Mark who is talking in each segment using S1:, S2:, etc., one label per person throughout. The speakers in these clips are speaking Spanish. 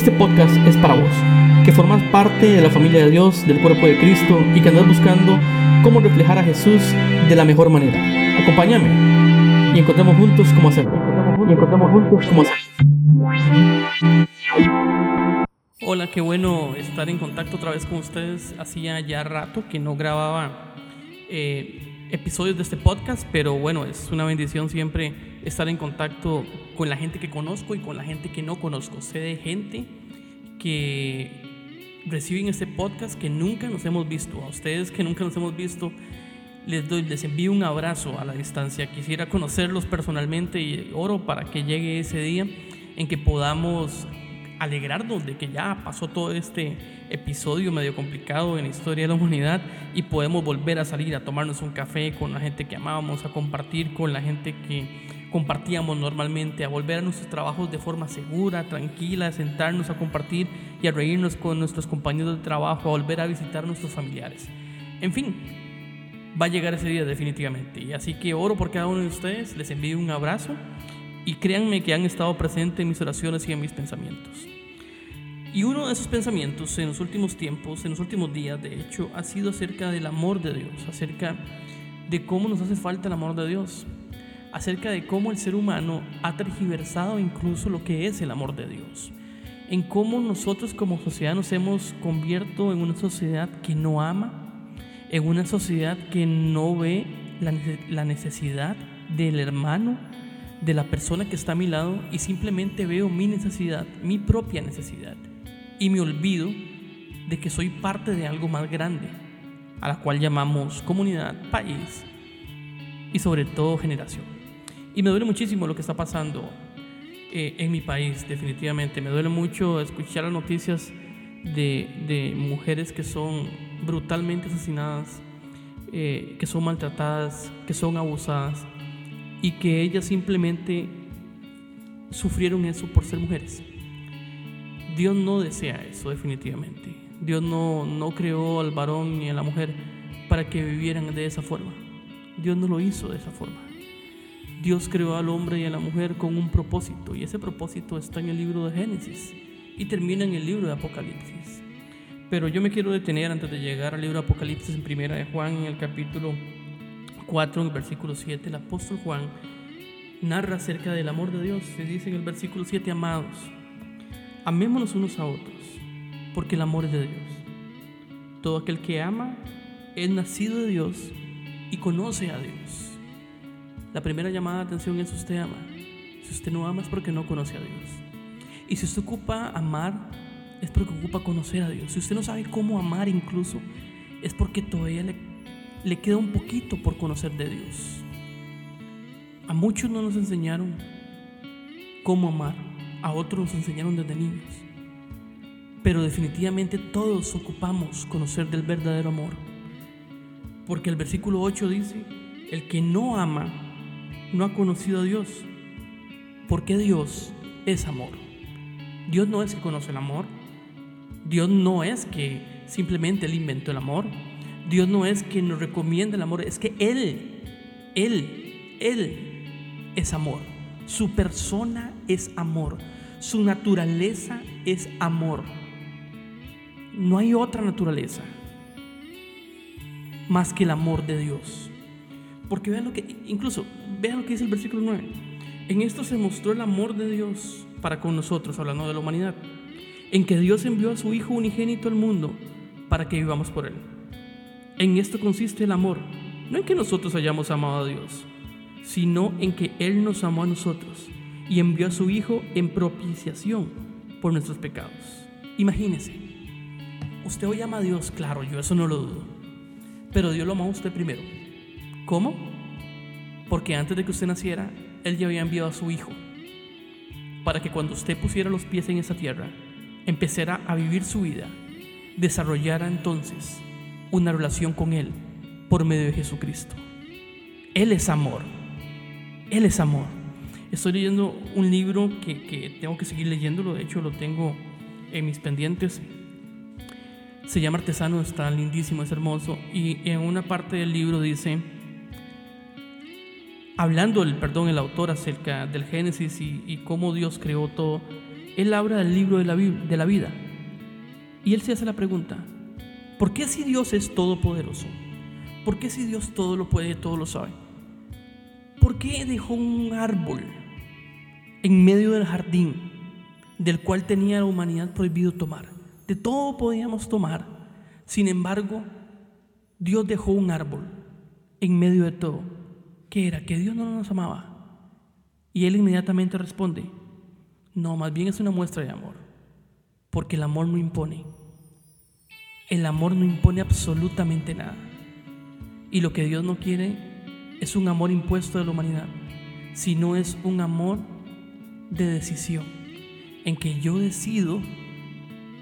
S1: Este podcast es para vos, que formas parte de la familia de Dios, del cuerpo de Cristo y que andas buscando cómo reflejar a Jesús de la mejor manera. Acompáñame y encontremos juntos cómo hacerlo. Y encontremos juntos cómo hacerlo. Hola, qué bueno estar en contacto otra vez con ustedes. Hacía ya rato que no grababa eh, episodios de este podcast, pero bueno, es una bendición siempre estar en contacto con la gente que conozco y con la gente que no conozco. Sé de gente que reciben este podcast que nunca nos hemos visto. A ustedes que nunca nos hemos visto, les, doy, les envío un abrazo a la distancia. Quisiera conocerlos personalmente y oro para que llegue ese día en que podamos alegrarnos de que ya pasó todo este episodio medio complicado en la historia de la humanidad y podemos volver a salir a tomarnos un café con la gente que amábamos, a compartir con la gente que compartíamos normalmente, a volver a nuestros trabajos de forma segura, tranquila, a sentarnos a compartir y a reírnos con nuestros compañeros de trabajo, a volver a visitar a nuestros familiares. En fin, va a llegar ese día definitivamente. Y así que oro por cada uno de ustedes, les envío un abrazo y créanme que han estado presentes en mis oraciones y en mis pensamientos. Y uno de esos pensamientos en los últimos tiempos, en los últimos días, de hecho, ha sido acerca del amor de Dios, acerca de cómo nos hace falta el amor de Dios acerca de cómo el ser humano ha tergiversado incluso lo que es el amor de Dios, en cómo nosotros como sociedad nos hemos convierto en una sociedad que no ama, en una sociedad que no ve la necesidad del hermano, de la persona que está a mi lado y simplemente veo mi necesidad, mi propia necesidad y me olvido de que soy parte de algo más grande, a la cual llamamos comunidad, país y sobre todo generación. Y me duele muchísimo lo que está pasando eh, en mi país, definitivamente. Me duele mucho escuchar las noticias de, de mujeres que son brutalmente asesinadas, eh, que son maltratadas, que son abusadas y que ellas simplemente sufrieron eso por ser mujeres. Dios no desea eso definitivamente. Dios no, no creó al varón ni a la mujer para que vivieran de esa forma. Dios no lo hizo de esa forma. Dios creó al hombre y a la mujer con un propósito y ese propósito está en el libro de Génesis y termina en el libro de Apocalipsis. Pero yo me quiero detener antes de llegar al libro de Apocalipsis en primera de Juan en el capítulo 4 en el versículo 7 el apóstol Juan narra acerca del amor de Dios. Se dice en el versículo 7, amados, amémonos unos a otros, porque el amor es de Dios. Todo aquel que ama es nacido de Dios y conoce a Dios. La primera llamada de atención es usted ama. Si usted no ama es porque no conoce a Dios. Y si usted ocupa amar, es porque ocupa conocer a Dios. Si usted no sabe cómo amar incluso, es porque todavía le, le queda un poquito por conocer de Dios. A muchos no nos enseñaron cómo amar, a otros nos enseñaron desde niños. Pero definitivamente todos ocupamos conocer del verdadero amor. Porque el versículo 8 dice, el que no ama no ha conocido a Dios, porque Dios es amor. Dios no es que conoce el amor, Dios no es que simplemente Él inventó el amor, Dios no es que nos recomienda el amor, es que Él, Él, Él es amor. Su persona es amor, su naturaleza es amor. No hay otra naturaleza más que el amor de Dios. Porque vean lo que, incluso, vean lo que dice el versículo 9. En esto se mostró el amor de Dios para con nosotros, hablando de la humanidad, en que Dios envió a su Hijo unigénito al mundo para que vivamos por Él. En esto consiste el amor, no en que nosotros hayamos amado a Dios, sino en que Él nos amó a nosotros y envió a su Hijo en propiciación por nuestros pecados. Imagínese, usted hoy ama a Dios, claro, yo eso no lo dudo, pero Dios lo amó a usted primero. ¿Cómo? Porque antes de que usted naciera, Él ya había enviado a su Hijo para que cuando usted pusiera los pies en esa tierra, empezara a vivir su vida, desarrollara entonces una relación con Él por medio de Jesucristo. Él es amor. Él es amor. Estoy leyendo un libro que, que tengo que seguir leyéndolo, de hecho lo tengo en mis pendientes. Se llama Artesano, está lindísimo, es hermoso. Y en una parte del libro dice, hablando el, perdón, el autor acerca del Génesis y, cómo Dios creó todo, él habla del libro de la, vida. Y él se hace la pregunta, ¿por qué si Dios es todopoderoso? ¿Por qué si Dios todo lo puede, todo lo sabe? ¿Por qué dejó un árbol en medio del jardín del cual tenía la humanidad prohibido tomar? De todo podíamos tomar. Sin embargo, Dios dejó un árbol en medio de todo. ¿Qué era? Que Dios no nos amaba. Y él inmediatamente responde, no, más bien es una muestra de amor, porque el amor no impone. El amor no impone absolutamente nada. Y lo que Dios no quiere es un amor impuesto de la humanidad, sino es un amor de decisión, en que yo decido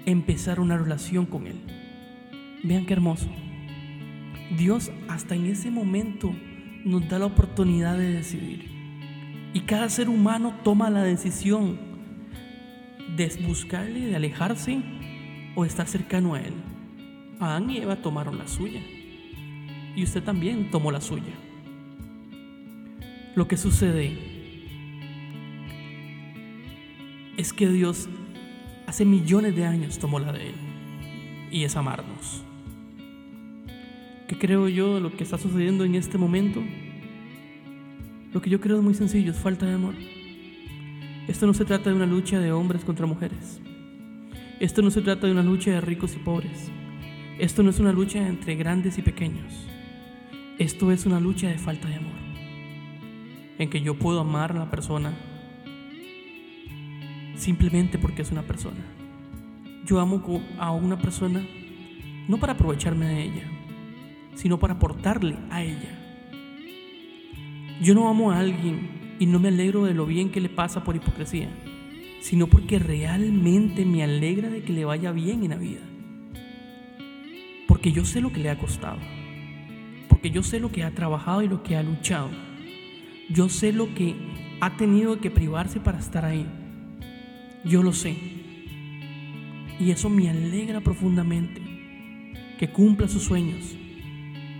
S1: empezar una relación con Él. Vean qué hermoso. Dios hasta en ese momento nos da la oportunidad de decidir. Y cada ser humano toma la decisión de buscarle, de alejarse o estar cercano a Él. Adán y Eva tomaron la suya. Y usted también tomó la suya. Lo que sucede es que Dios hace millones de años tomó la de Él. Y es amarnos. ¿Qué creo yo de lo que está sucediendo en este momento? Lo que yo creo es muy sencillo, es falta de amor. Esto no se trata de una lucha de hombres contra mujeres. Esto no se trata de una lucha de ricos y pobres. Esto no es una lucha entre grandes y pequeños. Esto es una lucha de falta de amor. En que yo puedo amar a la persona simplemente porque es una persona. Yo amo a una persona no para aprovecharme de ella, sino para aportarle a ella. Yo no amo a alguien y no me alegro de lo bien que le pasa por hipocresía, sino porque realmente me alegra de que le vaya bien en la vida. Porque yo sé lo que le ha costado, porque yo sé lo que ha trabajado y lo que ha luchado. Yo sé lo que ha tenido que privarse para estar ahí. Yo lo sé. Y eso me alegra profundamente. Que cumpla sus sueños,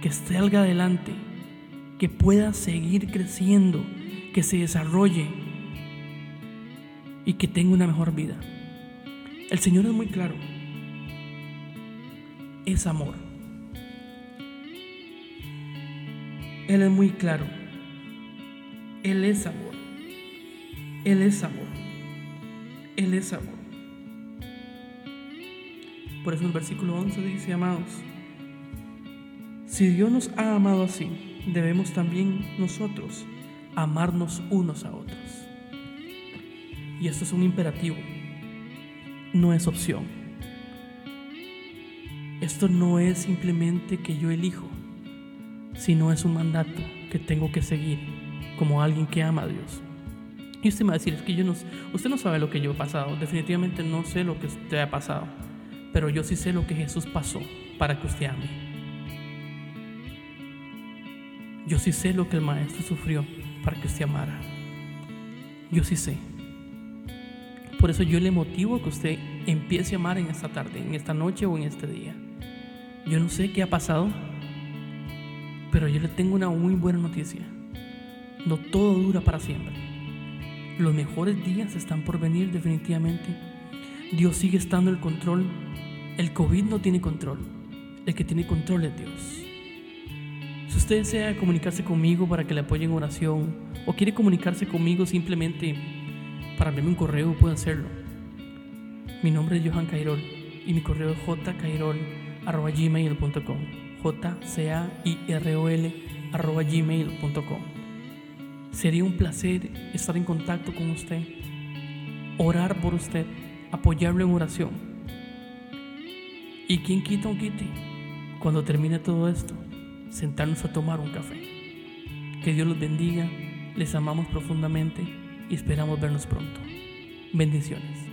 S1: que salga adelante, que pueda seguir creciendo, que se desarrolle y que tenga una mejor vida. El Señor es muy claro. Es amor. Él es muy claro. Él es amor. Él es amor. Él es amor. Por eso el versículo 11 dice, amados, si Dios nos ha amado así, debemos también nosotros amarnos unos a otros. Y esto es un imperativo, no es opción. Esto no es simplemente que yo elijo, sino es un mandato que tengo que seguir como alguien que ama a Dios. Y usted me va a decir, que yo no, usted no sabe lo que yo he pasado, definitivamente no sé lo que usted ha pasado, pero yo sí sé lo que Jesús pasó para que usted ame. Yo sí sé lo que el maestro sufrió para que usted amara. Yo sí sé. Por eso yo le motivo que usted empiece a amar en esta tarde, en esta noche o en este día. Yo no sé qué ha pasado, pero yo le tengo una muy buena noticia. No todo dura para siempre. Los mejores días están por venir definitivamente. Dios sigue estando en el control. El COVID no tiene control. El que tiene control es Dios. Si usted desea comunicarse conmigo para que le apoye en oración o quiere comunicarse conmigo simplemente para enviarme un correo, puede hacerlo. Mi nombre es Johan Cairol y mi correo es jcairol.gmail.com j-c-a-i-r-o-l.gmail.com Sería un placer estar en contacto con usted, orar por usted, apoyarlo en oración. Y quien quita un quite cuando termine todo esto sentarnos a tomar un café. Que Dios los bendiga, les amamos profundamente y esperamos vernos pronto. Bendiciones.